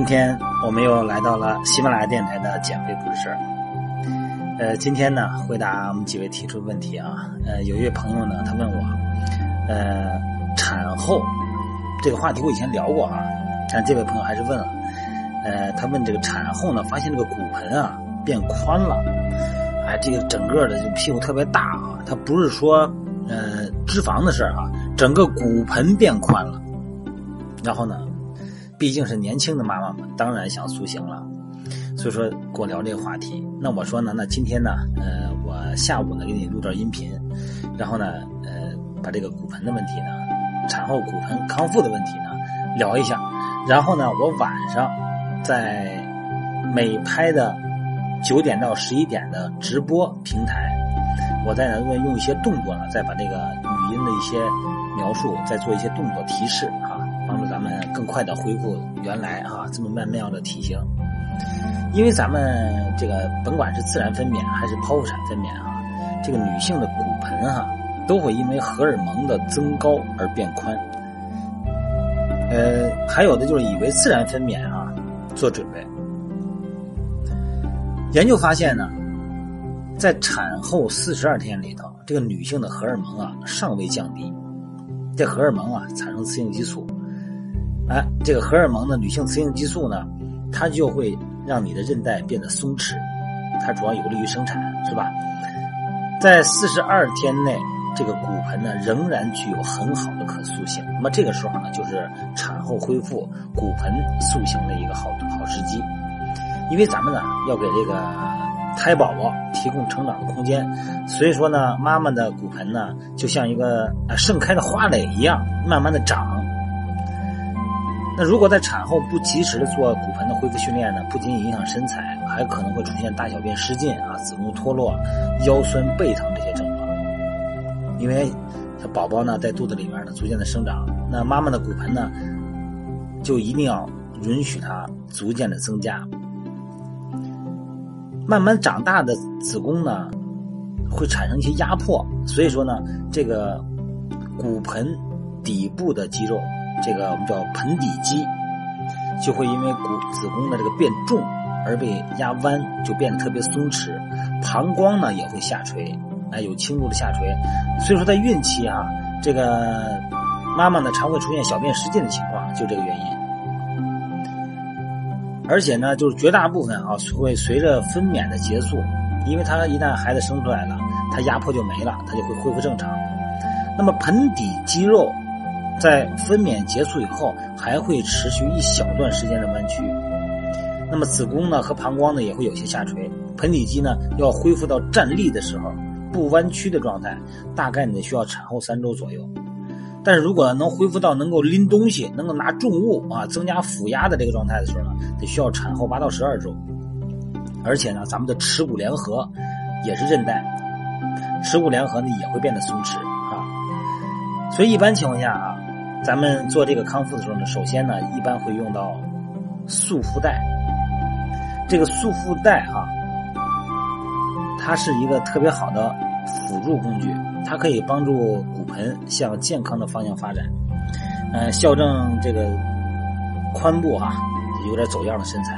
今天我们又来到了喜马拉雅电台的减肥故事。呃，今天呢，回答我们几位提出的问题啊。呃，有一位朋友呢，他问我，呃，产后这个话题我以前聊过啊，但这位朋友还是问了。呃，他问这个产后呢，发现这个骨盆啊变宽了，哎，这个整个的这屁股特别大啊。他不是说呃脂肪的事儿啊，整个骨盆变宽了。然后呢？毕竟是年轻的妈妈们，当然想塑形了，所以说跟我聊这个话题。那我说呢，那今天呢，呃，我下午呢给你录段音频，然后呢，呃，把这个骨盆的问题呢，产后骨盆康复的问题呢聊一下。然后呢，我晚上在美拍的九点到十一点的直播平台，我再呢用用一些动作呢，再把这个语音的一些描述，再做一些动作提示啊。更快的恢复原来啊这么曼妙的体型，因为咱们这个甭管是自然分娩还是剖腹产分娩啊，这个女性的骨盆哈都会因为荷尔蒙的增高而变宽。呃，还有的就是以为自然分娩啊做准备。研究发现呢，在产后四十二天里头，这个女性的荷尔蒙啊尚未降低，这荷尔蒙啊产生雌性激素。哎，这个荷尔蒙的女性雌性激素呢，它就会让你的韧带变得松弛，它主要有利于生产，是吧？在四十二天内，这个骨盆呢仍然具有很好的可塑性。那么这个时候呢，就是产后恢复骨盆塑形的一个好好时机。因为咱们呢要给这个胎宝宝提供成长的空间，所以说呢，妈妈的骨盆呢就像一个盛开的花蕾一样，慢慢的长。那如果在产后不及时的做骨盆的恢复训练呢，不仅影响身材，还可能会出现大小便失禁啊、子宫脱落、腰酸背疼这些症状。因为宝宝呢在肚子里面呢逐渐的生长，那妈妈的骨盆呢就一定要允许它逐渐的增加。慢慢长大的子宫呢会产生一些压迫，所以说呢这个骨盆底部的肌肉。这个我们叫盆底肌，就会因为骨子宫的这个变重而被压弯，就变得特别松弛。膀胱呢也会下垂，哎，有轻度的下垂。所以说在孕期啊，这个妈妈呢常会出现小便失禁的情况，就这个原因。而且呢，就是绝大部分啊会随着分娩的结束，因为它一旦孩子生出来了，它压迫就没了，它就会恢复正常。那么盆底肌肉。在分娩结束以后，还会持续一小段时间的弯曲。那么子宫呢和膀胱呢也会有些下垂。盆底肌呢要恢复到站立的时候不弯曲的状态，大概呢需要产后三周左右。但是如果能恢复到能够拎东西、能够拿重物啊、增加腹压的这个状态的时候呢，得需要产后八到十二周。而且呢，咱们的耻骨联合也是韧带，耻骨联合呢也会变得松弛啊。所以一般情况下啊。咱们做这个康复的时候呢，首先呢，一般会用到束缚带。这个束缚带哈，它是一个特别好的辅助工具，它可以帮助骨盆向健康的方向发展，呃，校正这个髋部啊，有点走样的身材，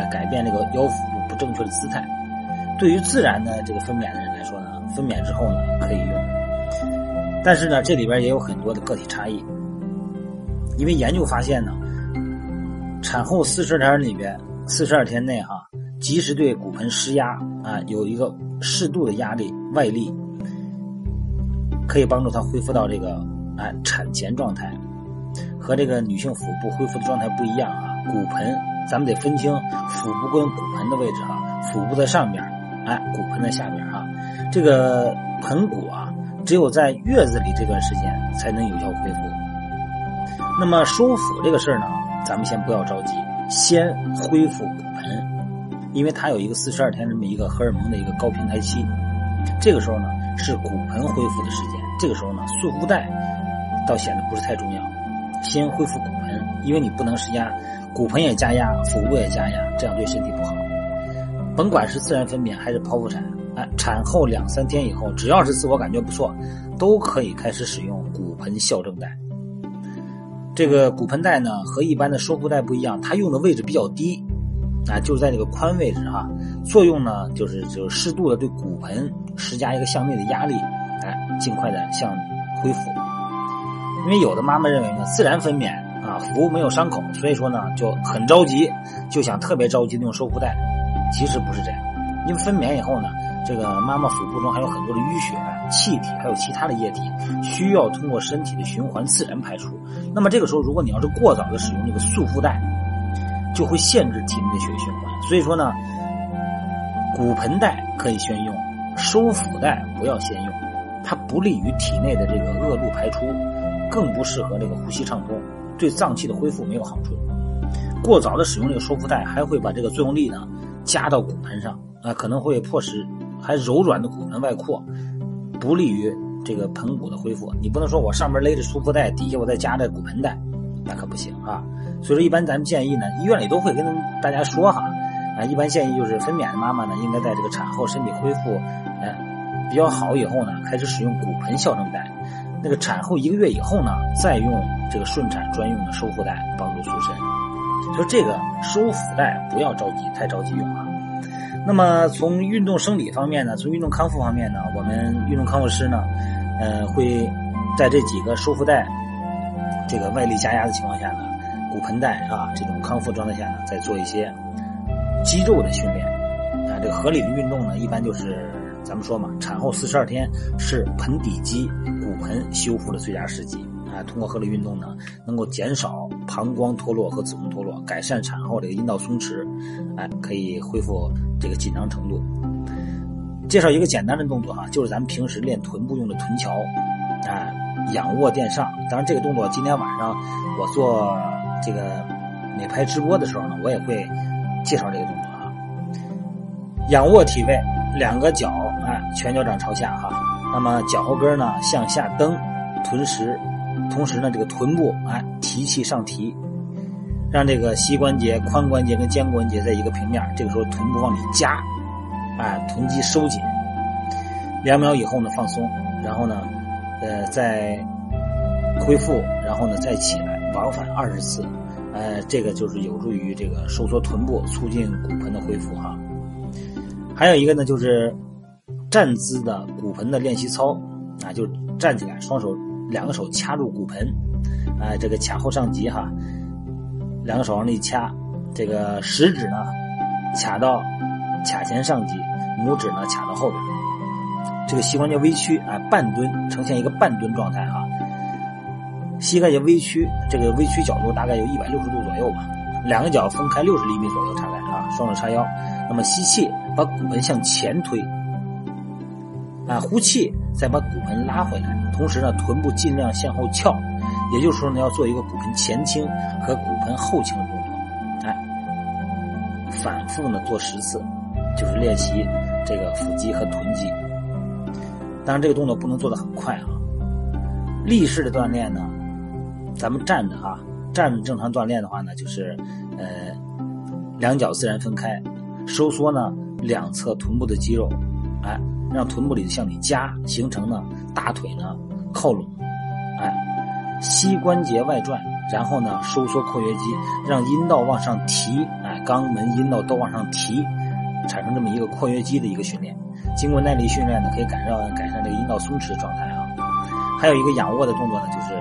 啊，改变这个腰腹部不正确的姿态。对于自然的这个分娩的人来说呢，分娩之后呢可以用，但是呢，这里边也有很多的个体差异。因为研究发现呢，产后四十天里边，四十二天内哈，及时对骨盆施压啊，有一个适度的压力外力，可以帮助她恢复到这个啊产前状态，和这个女性腹部恢复的状态不一样啊。骨盆咱们得分清腹部跟骨盆的位置哈，腹部在上边，哎，骨盆在下边哈。这个盆骨啊，只有在月子里这段时间才能有效恢复。那么收腹这个事儿呢，咱们先不要着急，先恢复骨盆，因为它有一个四十二天这么一个荷尔蒙的一个高平台期，这个时候呢是骨盆恢复的时间，这个时候呢束缚带倒显得不是太重要，先恢复骨盆，因为你不能施压，骨盆也加压，腹部也加压，这样对身体不好。甭管是自然分娩还是剖腹产，哎，产后两三天以后，只要是自我感觉不错，都可以开始使用骨盆校正带。这个骨盆带呢和一般的收腹带不一样，它用的位置比较低，啊，就是在这个髋位置哈。作用呢就是就是适度的对骨盆施加一个向内的压力，哎，尽快的向恢复。因为有的妈妈认为呢，自然分娩啊，腹部没有伤口，所以说呢就很着急，就想特别着急的用收腹带。其实不是这样，因为分娩以后呢，这个妈妈腹部中还有很多的淤血、气体，还有其他的液体，需要通过身体的循环自然排出。那么这个时候，如果你要是过早的使用这个束缚带，就会限制体内的血液循环。所以说呢，骨盆带可以先用，收腹带不要先用，它不利于体内的这个恶露排出。更不适合这个呼吸畅通，对脏器的恢复没有好处。过早的使用这个收腹带，还会把这个作用力呢加到骨盆上啊，可能会迫使还柔软的骨盆外扩，不利于这个盆骨的恢复。你不能说我上面勒着束缚带，底下我再加着骨盆带，那可不行啊。所以说，一般咱们建议呢，医院里都会跟大家说哈啊，一般建议就是分娩的妈妈呢，应该在这个产后身体恢复呃比较好以后呢，开始使用骨盆校正带。那个产后一个月以后呢，再用这个顺产专用的收腹带帮助塑身。说这个收腹带不要着急，太着急用啊。那么从运动生理方面呢，从运动康复方面呢，我们运动康复师呢，呃，会在这几个收腹带这个外力加压的情况下呢，骨盆带啊这种康复状态下呢，再做一些肌肉的训练啊。这个合理的运动呢，一般就是咱们说嘛，产后四十二天是盆底肌。骨盆修复的最佳时机啊！通过合理运动呢，能够减少膀胱脱落和子宫脱落，改善产后这个阴道松弛，哎，可以恢复这个紧张程度。介绍一个简单的动作哈，就是咱们平时练臀部用的臀桥，啊，仰卧垫上。当然，这个动作今天晚上我做这个美拍直播的时候呢，我也会介绍这个动作啊。仰卧体位，两个脚哎，全脚掌朝下哈。那么脚后跟呢向下蹬，臀实，同时呢这个臀部哎提气上提，让这个膝关节、髋关节跟肩关节在一个平面，这个时候臀部往里夹，哎臀肌收紧，两秒以后呢放松，然后呢呃再恢复，然后呢再起来，往返二十次，呃这个就是有助于这个收缩臀部，促进骨盆的恢复哈。还有一个呢就是。站姿的骨盆的练习操，啊，就站起来，双手两个手掐住骨盆，啊，这个髂后上棘哈，两个手往里掐，这个食指呢卡到卡前上棘，拇指呢卡到后边，这个膝关节微屈啊，半蹲呈现一个半蹲状态哈，膝盖节微屈，这个微屈角度大概有一百六十度左右吧，两个脚分开六十厘米左右，大概啊，双手叉腰，那么吸气，把骨盆向前推。啊，呼气，再把骨盆拉回来，同时呢，臀部尽量向后翘，也就是说呢，要做一个骨盆前倾和骨盆后倾的动作，哎，反复呢做十次，就是练习这个腹肌和臀肌。当然，这个动作不能做的很快啊。立式的锻炼呢，咱们站着啊，站着正常锻炼的话呢，就是呃，两脚自然分开，收缩呢两侧臀部的肌肉，哎。让臀部里向里夹，形成呢大腿呢靠拢，哎，膝关节外转，然后呢收缩括约肌，让阴道往上提，哎，肛门、阴道都往上提，产生这么一个括约肌的一个训练。经过耐力训练呢，可以改善改善这个阴道松弛的状态啊。还有一个仰卧的动作呢，就是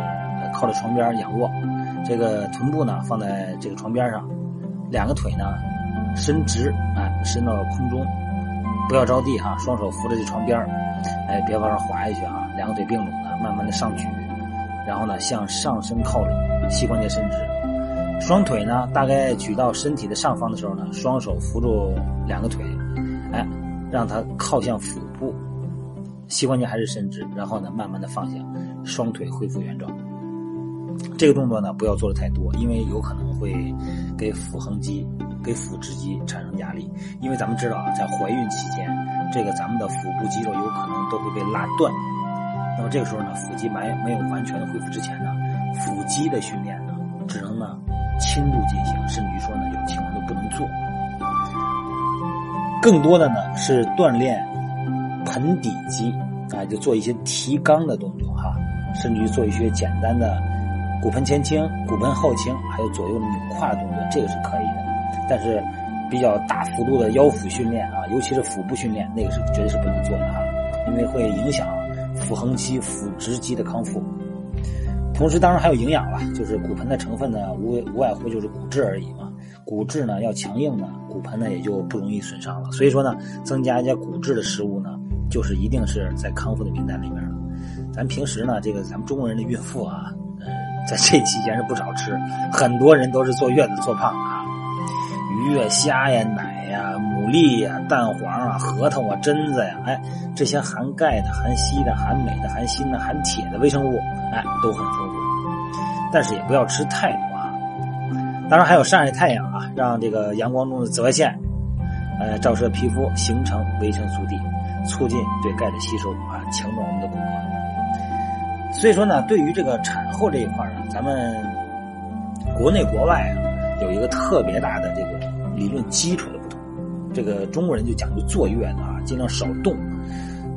靠着床边仰卧，这个臀部呢放在这个床边上，两个腿呢伸直，哎，伸到空中。不要着地哈，双手扶着这床边儿，哎，别往上滑下去啊！两个腿并拢的，慢慢的上举，然后呢向上身靠拢，膝关节伸直，双腿呢大概举到身体的上方的时候呢，双手扶住两个腿，哎，让它靠向腹部，膝关节还是伸直，然后呢慢慢的放下，双腿恢复原状。这个动作呢不要做的太多，因为有可能会给腹横肌。给腹直肌产生压力，因为咱们知道啊，在怀孕期间，这个咱们的腹部肌肉有可能都会被拉断。那么这个时候呢，腹肌没没有完全的恢复之前呢，腹肌的训练呢，只能呢轻度进行，甚至于说呢，有情况都不能做。更多的呢是锻炼盆底肌啊，就做一些提肛的动作哈，甚至于做一些简单的骨盆前倾、骨盆后倾，还有左右的扭胯动作，这个是可以的。但是比较大幅度的腰腹训练啊，尤其是腹部训练，那个是绝对是不能做的哈，因为会影响腹横肌、腹直肌的康复。同时，当然还有营养了，就是骨盆的成分呢，无无外乎就是骨质而已嘛。骨质呢要强硬呢，骨盆呢也就不容易损伤了。所以说呢，增加一些骨质的食物呢，就是一定是在康复的名单里面了。咱平时呢，这个咱们中国人的孕妇啊，呃，在这期间是不少吃，很多人都是坐月子坐胖啊，鱼呀、虾呀、奶呀、牡蛎呀、蛋黄啊、核桃啊、榛子呀，哎，这些含钙的、含硒的、含镁的、含锌的、含铁的微生物，哎，都很丰富。但是也不要吃太多啊。当然还有晒晒太阳啊，让这个阳光中的紫外线，呃，照射皮肤，形成维生素 D，促进对钙的吸收啊，强壮我们的骨骼。所以说呢，对于这个产后这一块呢，咱们国内国外啊，有一个特别大的这个理论基础的不同。这个中国人就讲究坐月子啊，尽量少动，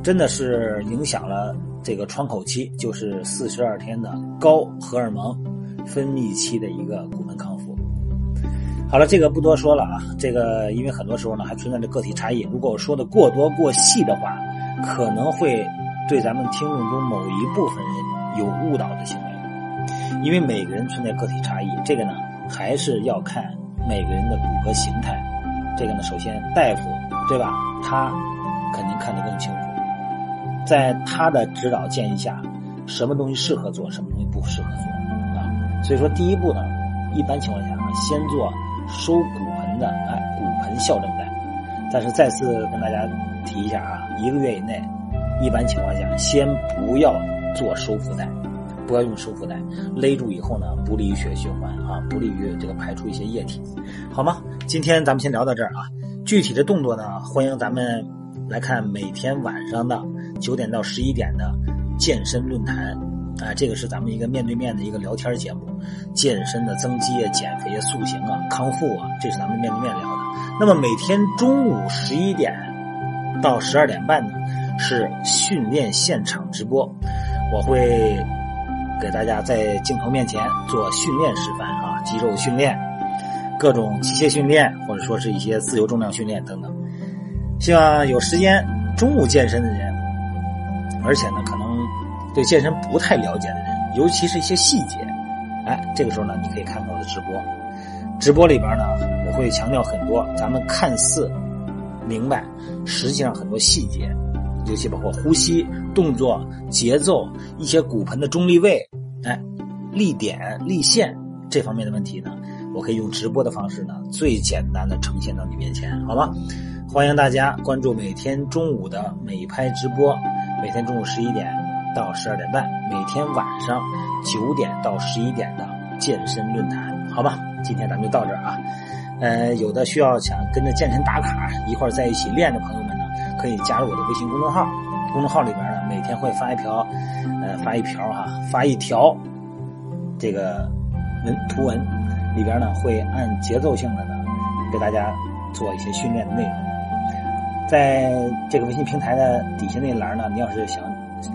真的是影响了这个窗口期，就是四十二天的高荷尔蒙分泌期的一个骨盆康复。好了，这个不多说了啊，这个因为很多时候呢还存在着个体差异，如果我说的过多过细的话，可能会对咱们听众中某一部分人有误导的行为。因为每个人存在个体差异，这个呢还是要看每个人的骨骼形态。这个呢，首先大夫对吧？他肯定看得更清楚，在他的指导建议下，什么东西适合做，什么东西不适合做啊。所以说，第一步呢，一般情况下啊，先做收骨盆的哎骨盆校正带。但是再次跟大家提一下啊，一个月以内，一般情况下先不要做收腹带。不要用收腹带勒住以后呢，不利于血液循环啊，不利于这个排出一些液体，好吗？今天咱们先聊到这儿啊。具体的动作呢，欢迎咱们来看每天晚上的九点到十一点的健身论坛啊，这个是咱们一个面对面的一个聊天节目，健身的增肌啊、减肥啊、塑形啊、康复啊，这是咱们面对面聊的。那么每天中午十一点到十二点半呢，是训练现场直播，我会。给大家在镜头面前做训练示范啊，肌肉训练、各种器械训练，或者说是一些自由重量训练等等。希望有时间中午健身的人，而且呢可能对健身不太了解的人，尤其是一些细节，哎，这个时候呢你可以看我的直播。直播里边呢，我会强调很多咱们看似明白，实际上很多细节。尤其包括呼吸、动作、节奏、一些骨盆的中立位，哎，立点、立线这方面的问题呢，我可以用直播的方式呢，最简单的呈现到你面前，好吗？欢迎大家关注每天中午的美拍直播，每天中午十一点到十二点半，每天晚上九点到十一点的健身论坛，好吧？今天咱们就到这儿啊。呃，有的需要想跟着健身打卡一块儿在一起练的朋友们呢。可以加入我的微信公众号，公众号里边呢，每天会发一条，呃，发一条哈，发一条这个文图文，里边呢会按节奏性的呢给大家做一些训练的内容。在这个微信平台的底下那栏呢，你要是想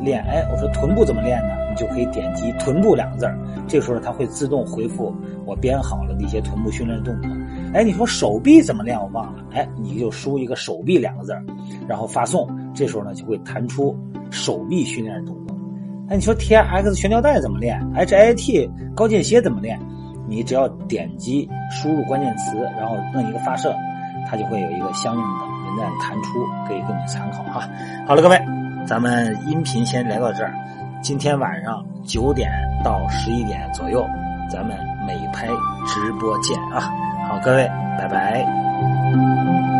练，哎，我说臀部怎么练呢？你就可以点击“臀部”两个字儿，这时候它会自动回复我编好了的一些臀部训练动作。哎，你说手臂怎么练？我忘了。哎，你就输一个“手臂”两个字儿，然后发送，这时候呢就会弹出手臂训练动作。哎，你说 T X 悬吊带怎么练？H I T 高间歇怎么练？你只要点击输入关键词，然后摁一个发射，它就会有一个相应的弹出，可以供你参考哈。好了，各位，咱们音频先聊到这儿。今天晚上九点到十一点左右，咱们美拍直播见啊！好，各位，拜拜。